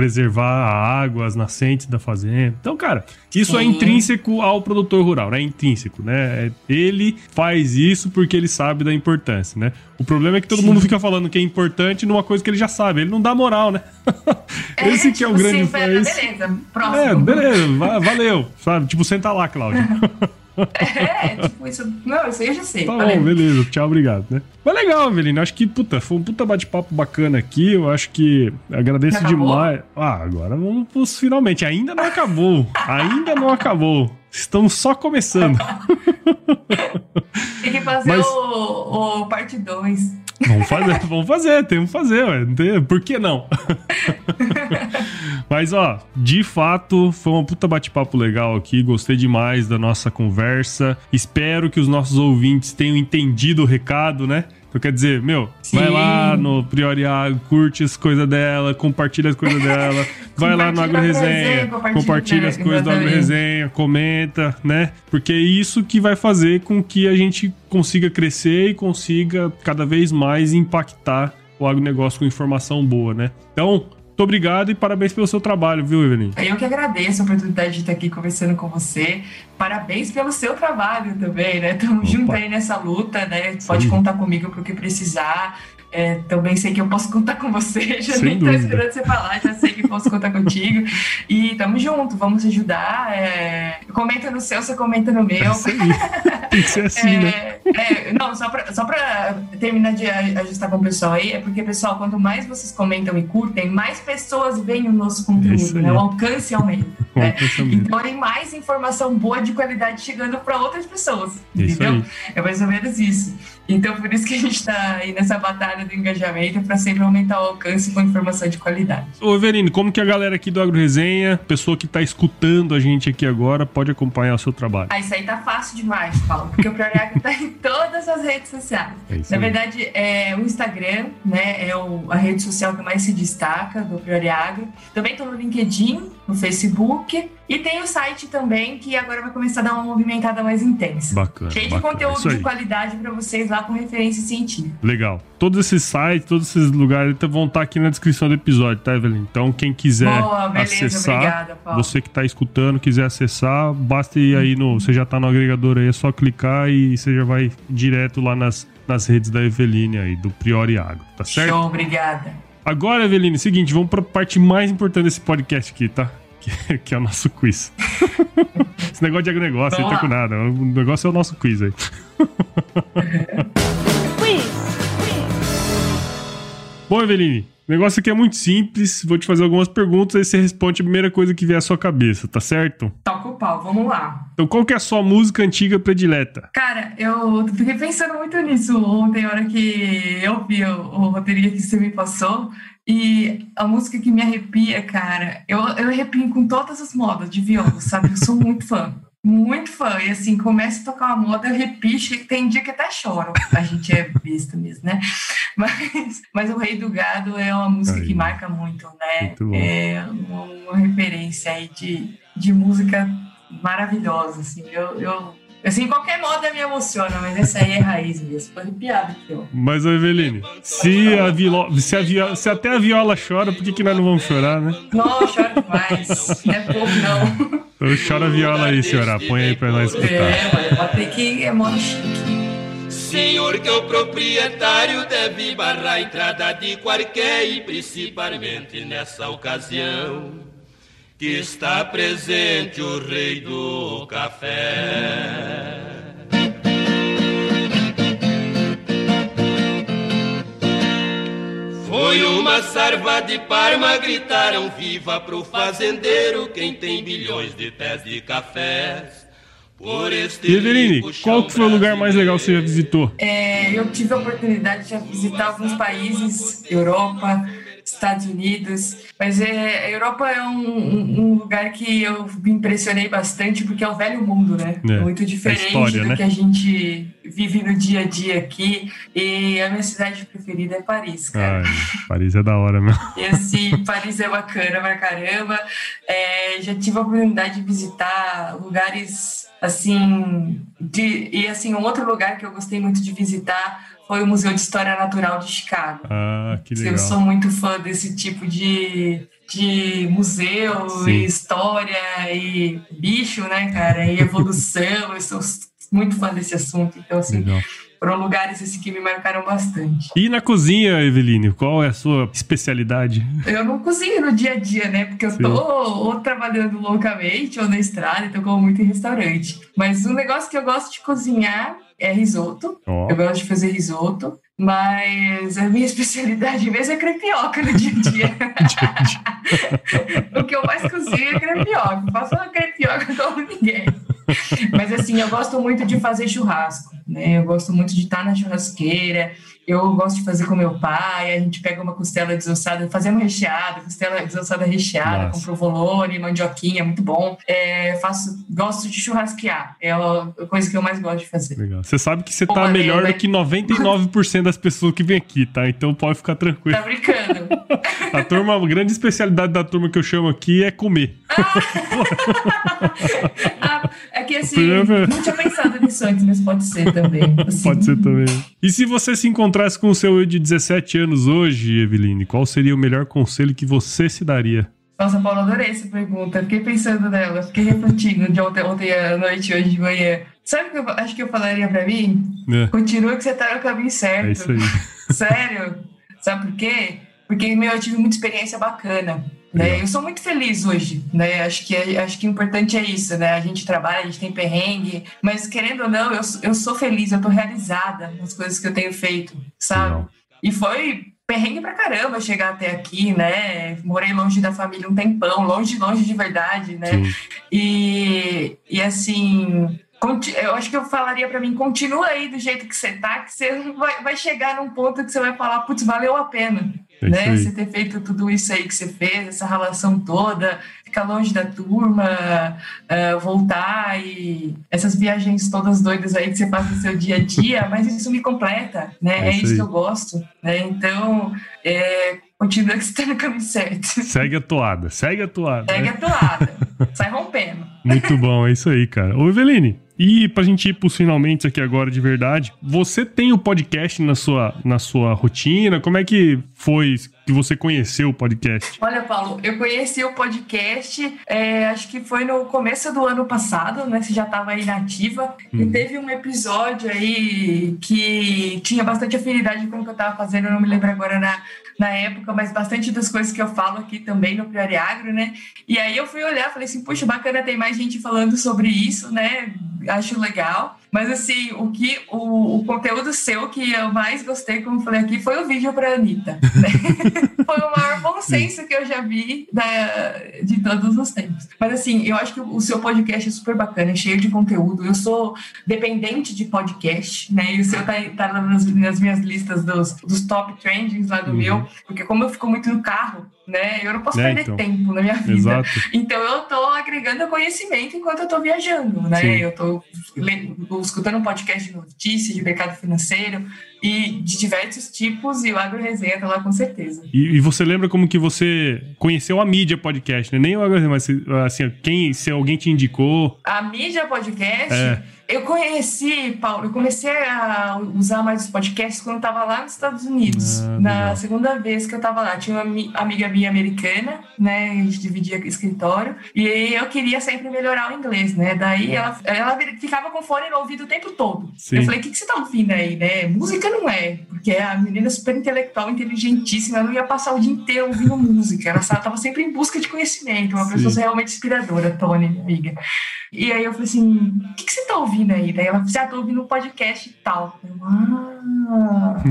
preservar a água, as nascentes da fazenda. Então, cara, isso é sim. é intrínseco ao produtor rural, é intrínseco, né? É, ele faz isso porque ele sabe da importância, né? O problema é que todo mundo fica falando que é importante numa coisa que ele já sabe. Ele não dá moral, né? É, Esse que é o tipo grande... Sim, beleza, próximo. É, beleza, valeu. Sabe? Tipo, senta lá, Cláudio. (laughs) É, tipo, isso. Não, isso aí eu já sei. Tá bom, beleza. Tchau, obrigado, né? Mas legal, Avelino. Acho que, puta, foi um puta bate-papo bacana aqui. Eu acho que agradeço demais. Ah, agora vamos pros finalmente. Ainda não acabou. Ainda não acabou. Estamos só começando. (laughs) Tem que fazer Mas... o, o parte 2. Vamos fazer, (laughs) vamos fazer, temos que fazer, ué. Por que não? (laughs) Mas, ó, de fato, foi uma puta bate-papo legal aqui. Gostei demais da nossa conversa. Espero que os nossos ouvintes tenham entendido o recado, né? Então quer dizer, meu, Sim. vai lá no Priori Agro, curte as coisas dela, compartilha as coisas dela, vai lá no Agro Resenha, compartilha as coisas do Agro Resenha, comenta, né? Porque é isso que vai fazer com que a gente consiga crescer e consiga cada vez mais impactar o agronegócio com informação boa, né? Então, Muito obrigado e parabéns pelo seu trabalho, viu, Evelyn? Eu que agradeço a oportunidade de estar aqui conversando com você. Parabéns pelo seu trabalho também, né? Tamo junto aí nessa luta, né? Pode contar comigo pro que precisar. É, também sei que eu posso contar com você, (laughs) já Sem nem dúvida. tô esperando você falar, já sei que posso contar contigo. E tamo junto, vamos ajudar. É, comenta no seu, você comenta no meu. É Tem que ser assim, é, né? É, não, só pra, só pra terminar de ajustar com o pessoal aí, é porque, pessoal, quanto mais vocês comentam e curtem, mais pessoas veem o nosso conteúdo, né? O alcance aumenta. né? Então tem mais informação boa de qualidade chegando para outras pessoas. Entendeu? É mais ou menos isso. Então, por isso que a gente está aí nessa batalha do engajamento para sempre aumentar o alcance com informação de qualidade. Ô, Everine, como que a galera aqui do Agro Resenha, pessoa que está escutando a gente aqui agora, pode acompanhar o seu trabalho? Ah, isso aí tá fácil demais, Paulo, porque o Prioriagro está em (laughs) todas as redes sociais. É Na verdade, é o Instagram, né, é o, a rede social que mais se destaca do Prioriagro. Também estou no LinkedIn, no Facebook e tem o site também, que agora vai começar a dar uma movimentada mais intensa. Bacana. Cheio bacana. de conteúdo de qualidade para vocês lá com referência científica. Legal. Todos esses sites, todos esses lugares vão estar aqui na descrição do episódio, tá, Evelyn? Então, quem quiser Boa, beleza, acessar, obrigada, você que está escutando, quiser acessar, basta ir aí no. Você já está no agregador aí, é só clicar e você já vai direto lá nas, nas redes da Eveline aí, do Priori Agro, tá certo? Show, obrigada. Agora, Eveline, seguinte, vamos para a parte mais importante desse podcast aqui, tá? Que, (laughs) que é o nosso quiz. (laughs) Esse negócio de agronegócio aí tá com nada. O negócio é o nosso quiz aí. (laughs) quiz. Bom, Eveline, o negócio aqui é muito simples. Vou te fazer algumas perguntas e você responde a primeira coisa que vier à sua cabeça, tá certo? Toca o pau, vamos lá. Então, qual que é a sua música antiga predileta? Cara, eu fiquei pensando muito nisso ontem, a hora que eu vi o, o roteirinho que você me passou. E a música que me arrepia, cara, eu, eu arrepio com todas as modas de viola, sabe? Eu sou muito fã. Muito fã. E assim, começa a tocar uma moda, eu arrepio, tem dia que até choro. A gente é besta mesmo, né? (laughs) Mas, mas o Rei do Gado é uma música aí. que marca muito, né? Muito é uma, uma, referência aí de, de música maravilhosa, assim. Eu, eu Assim, qualquer moda me emociona, mas essa aí é raiz mesmo. Foi piada aqui, ó. Mas, Eveline, se, a viola, se, a viola, se até a viola chora, por que, que nós não vamos chorar, né? Não, chora demais. Não é pouco, não. Então chora a viola aí, senhora. Põe aí pra nós escutar. É, mas pode ter que é moda chique. Senhor que é o proprietário deve barrar a entrada de qualquer e principalmente nessa ocasião que está presente o rei do café. Foi uma sarva de Parma, gritaram viva pro fazendeiro, quem tem bilhões de pés de cafés. Por este Eveline, qual que foi o lugar mais legal que você já visitou? É, eu tive a oportunidade de visitar alguns países, Europa, Estados Unidos. Mas é, a Europa é um, um, lugar que eu me impressionei bastante, porque é o velho mundo, né? É, muito diferente história, do né? que a gente vive no dia a dia aqui. E a minha cidade preferida é Paris, cara. Ai, Paris é da hora mesmo. (laughs) E assim, Paris é bacana pra caramba. É, já tive a oportunidade de visitar lugares assim. De, e assim, um outro lugar que eu gostei muito de visitar foi o Museu de História Natural de Chicago. Ah, que legal. Eu sou muito fã desse tipo de, de museu Sim. e história e bicho, né, cara? E evolução. eu sou muito fã desse assunto. Então, assim, legal. Foram lugares assim, que me marcaram bastante. E na cozinha, Eveline, qual é a sua especialidade? Eu não cozinho no dia a dia, né? Porque eu Sim. tô ou trabalhando loucamente ou na estrada, então como muito em restaurante. Mas um negócio que eu gosto de cozinhar é risoto. Oh. Eu gosto de fazer risoto. Mas a minha (laughs) especialidade mesmo é crepioca no dia a dia. (laughs) o que eu mais cozinho é crepioca. Eu faço uma crepioca como (laughs) ninguém. (laughs) Mas assim, eu gosto muito de fazer churrasco, né? Eu gosto muito de estar na churrasqueira. Eu gosto de fazer com meu pai, a gente pega uma costela desossada, fazemos recheada, costela desossada recheada, Nossa. com provolone, mandioquinha, muito bom. É, faço, gosto de churrasquear, é a coisa que eu mais gosto de fazer. Legal. Você sabe que você tá melhor do que 99% das pessoas que vêm aqui, tá? Então pode ficar tranquilo. Tá brincando. (laughs) a turma, a grande especialidade da turma que eu chamo aqui é comer. ah, (laughs) é que assim, não tinha pensado nisso isso antes, mas pode ser também. Assim. pode ser também. E se você se encontrasse com o seu eu de 17 anos hoje, Eveline, qual seria o melhor conselho que você se daria? Nossa, Paulo, adorei essa pergunta. Fiquei pensando nela, fiquei refletindo de ontem, ontem à noite, hoje de manhã. Sabe o que eu acho que eu falaria pra mim? É. Continua que você tá no caminho certo. É isso aí. Sério? Sabe por quê? Porque meu, eu tive muita experiência bacana. Né? Eu sou muito feliz hoje, né? Acho que, acho que o importante é isso, né? A gente trabalha, a gente tem perrengue, mas querendo ou não, eu, eu sou feliz, eu tô realizada nas coisas que eu tenho feito, sabe? Não. E foi perrengue pra caramba chegar até aqui, né? Morei longe da família um tempão, longe, longe de verdade, né? E, e assim, eu acho que eu falaria para mim, continua aí do jeito que você tá, que você vai, vai chegar num ponto que você vai falar, putz, valeu a pena, é né? Você ter feito tudo isso aí que você fez, essa relação toda, ficar longe da turma, uh, voltar e essas viagens todas doidas aí que você faz no seu dia a dia, (laughs) mas isso me completa, né? É, é isso, que eu gosto, né? Então, é, continua que você está no caminho certo. Segue a toada, segue a toada. Segue né? a toada, (laughs) sai rompendo. Muito bom, é isso aí, cara. Ô, Eveline, e pra gente ir pros finalmente aqui agora de verdade, você tem o podcast na sua, na sua rotina? Como é que foi que você conheceu o podcast? Olha, Paulo, eu conheci o podcast, é, acho que foi no começo do ano passado, né? Você já estava aí na ativa. Hum. E teve um episódio aí que tinha bastante afinidade com o que eu estava fazendo, eu não me lembro agora na, na época, mas bastante das coisas que eu falo aqui também no Priori Agro, né? E aí eu fui olhar, falei assim, puxa, bacana, tem mais gente falando sobre isso, né? acho legal. Mas assim, o que o, o, conteúdo seu que eu mais gostei, como eu falei aqui, foi o vídeo para Anitta. Né? (laughs) foi o maior bom senso que eu já vi da, de todos os tempos. Mas assim, eu acho que o seu podcast é super bacana, é cheio de conteúdo. Eu sou dependente de podcast, né? E o seu tá, tá nas, nas minhas listas dos, dos top trendings lá do uhum. meu, porque como eu fico muito no carro, né? Eu não posso é, perder então. tempo na minha vida. Exato. Então eu tô agregando conhecimento enquanto eu tô viajando, né? Sim. Eu tô escutando um podcast de notícias, de mercado financeiro e de diversos tipos e o Agro Resenha tá lá com certeza. E, e, você lembra como que você conheceu a mídia podcast, né? Nem o Agro Resenha, mas assim, quem, se alguém te indicou... A mídia podcast... É eu conheci, Paulo, eu comecei a usar mais os podcasts quando eu estava lá nos Estados Unidos. Ah, na legal. segunda vez que eu estava lá. Tinha uma amiga minha americana, né? A gente dividia escritório. E eu queria sempre melhorar o inglês, né? Daí ela, ela ficava com fone no ouvido o tempo todo. Sim. Eu falei, o que, que você tá ouvindo aí, né? Música não é. Porque a menina é super intelectual, inteligentíssima. Ela não ia passar o dia inteiro ouvindo (laughs) música. Ela estava sempre em busca de conhecimento. Uma Sim. pessoa realmente inspiradora, Tony, minha amiga. E aí eu falei assim, o que, que você tá ouvindo aí? Daí ela assim, ah, tô ouvindo um podcast e tal. Eu, ah,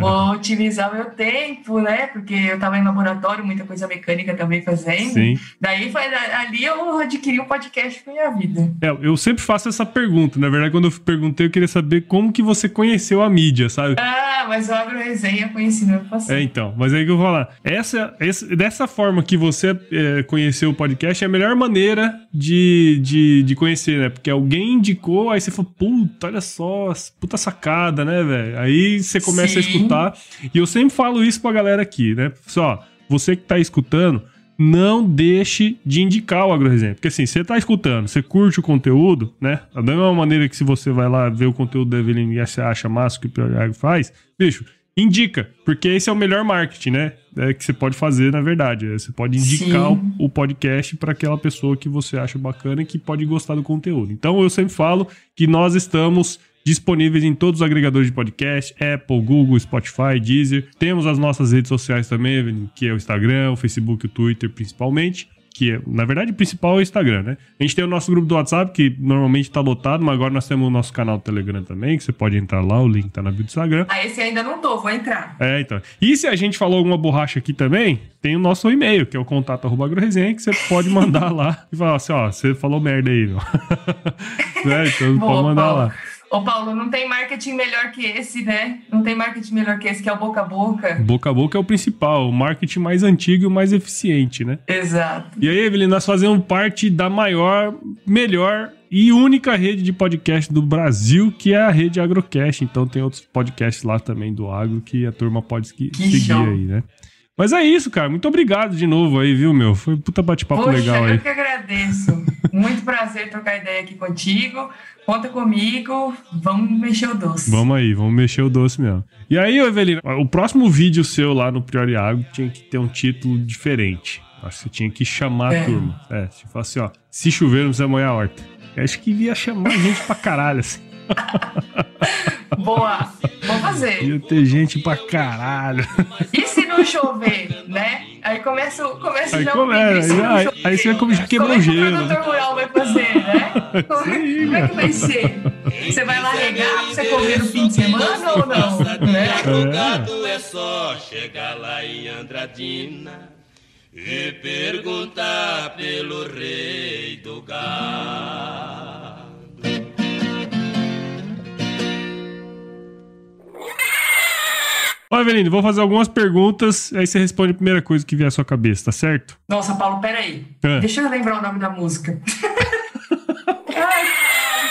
vou (laughs) otimizar meu tempo, né? Porque eu tava em laboratório, muita coisa mecânica também fazendo. Sim. Daí foi ali eu adquiri um podcast pra minha vida. É, eu sempre faço essa pergunta. Na verdade, quando eu perguntei, eu queria saber como que você conheceu a mídia, sabe? Ah, mas eu abro resenha conheci no passado. É, então. Mas aí que eu vou falar. Essa, essa, dessa forma que você é, conheceu o podcast, é a melhor maneira de, de de conhecer, né? Porque alguém indicou, aí você falou, puta, olha só, puta sacada, né, velho? Aí você começa Sim. a escutar. E eu sempre falo isso pra galera aqui, né? Só, você que tá escutando, não deixe de indicar o AgroResenha. Porque assim, você tá escutando, você curte o conteúdo, né? Da mesma maneira que se você vai lá ver o conteúdo da Evelyn e você acha massa que o Pior faz, bicho, indica, porque esse é o melhor marketing, né? É, que você pode fazer, na verdade. É, você pode indicar o, o, podcast para aquela pessoa que você acha bacana e que pode gostar do conteúdo. Então eu sempre falo que nós estamos disponíveis em todos os agregadores de podcast, Apple, Google, Spotify, Deezer. Temos as nossas redes sociais também, que é o Instagram, o Facebook, o Twitter principalmente que na verdade o principal é o Instagram, né? A gente tem o nosso grupo do WhatsApp, que normalmente tá lotado, mas agora nós temos o nosso canal do Telegram também, que você pode entrar lá, o link tá na bio do Instagram. Ah, esse ainda não tô, vou entrar. É, então. E se a gente falou alguma borracha aqui também, tem o nosso e-mail, que é o contato arroba agroresenha, que você pode mandar lá e falar assim, ó, você falou merda aí, meu. (laughs) né? Então Boa, pode mandar Paulo. lá. Ô Paulo, não tem marketing melhor que esse, né? Não tem marketing melhor que esse, que é o boca a boca. Boca a boca é o principal, o marketing mais antigo e o mais eficiente, né? Exato. E aí, Evelyn, nós fazemos parte da maior, melhor e única rede de podcast do Brasil, que é a rede Agrocast. Então tem outros podcasts lá também do agro que a turma pode seguir show. aí, né? Mas é isso, cara. Muito obrigado de novo aí, viu, meu? Foi um puta bate-papo Poxa, legal eu aí. que agradeço. Muito prazer trocar ideia aqui contigo. Conta comigo. Vamos mexer o doce. Vamos aí, vamos mexer o doce mesmo. E aí, Evelina, o próximo vídeo seu lá no Priori Água tinha que ter um título diferente. Acho que você tinha que chamar a É. turma. É, se fosse assim, ó, se chover não precisa molhar a horta. Eu acho que ia chamar gente pra caralho, assim. (laughs) Boa. Vou fazer. Ia ter gente pra caralho. E se não chover, né? Aí começa, começa Aí já começa, o não aí- chover? aí você vai come- quebrar Como é o que gelo, o produtor rural vai fazer, né? (laughs) Como é, aí, como é que vai ser? Você vai lá regar pra você comer no fim de semana ou não? Né? Madrugado é só chegar lá em Andradina e perguntar pelo rei do gado. Ó, Evelina, vou fazer algumas perguntas, aí você responde a primeira coisa que vier à sua cabeça, tá certo? Nossa, Paulo, peraí. É. Deixa eu lembrar o nome da música. (laughs) Ai,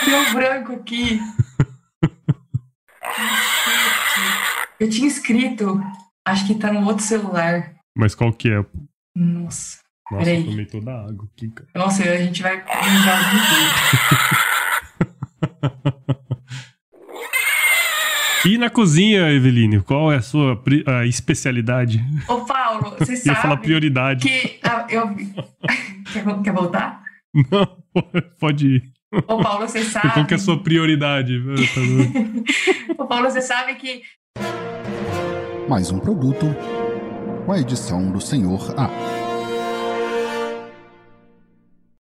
deu branco aqui. Eu tinha escrito. Acho que tá no outro celular. Mas qual que é? Nossa. Nossa, Peraí. eu tomei toda a água aqui, cara. Nossa, a gente vai lembrar. (laughs) E na cozinha, Eveline, qual é a sua a especialidade? Ô, Paulo, você Eu ia falar sabe prioridade. que ah, eu (laughs) quer, quer voltar? Não, (laughs) pode ir. Ô, Paulo, você sabe. Qual que é a sua prioridade? (laughs) Ô, Paulo, você sabe que Mais um produto com a edição do Senhor A.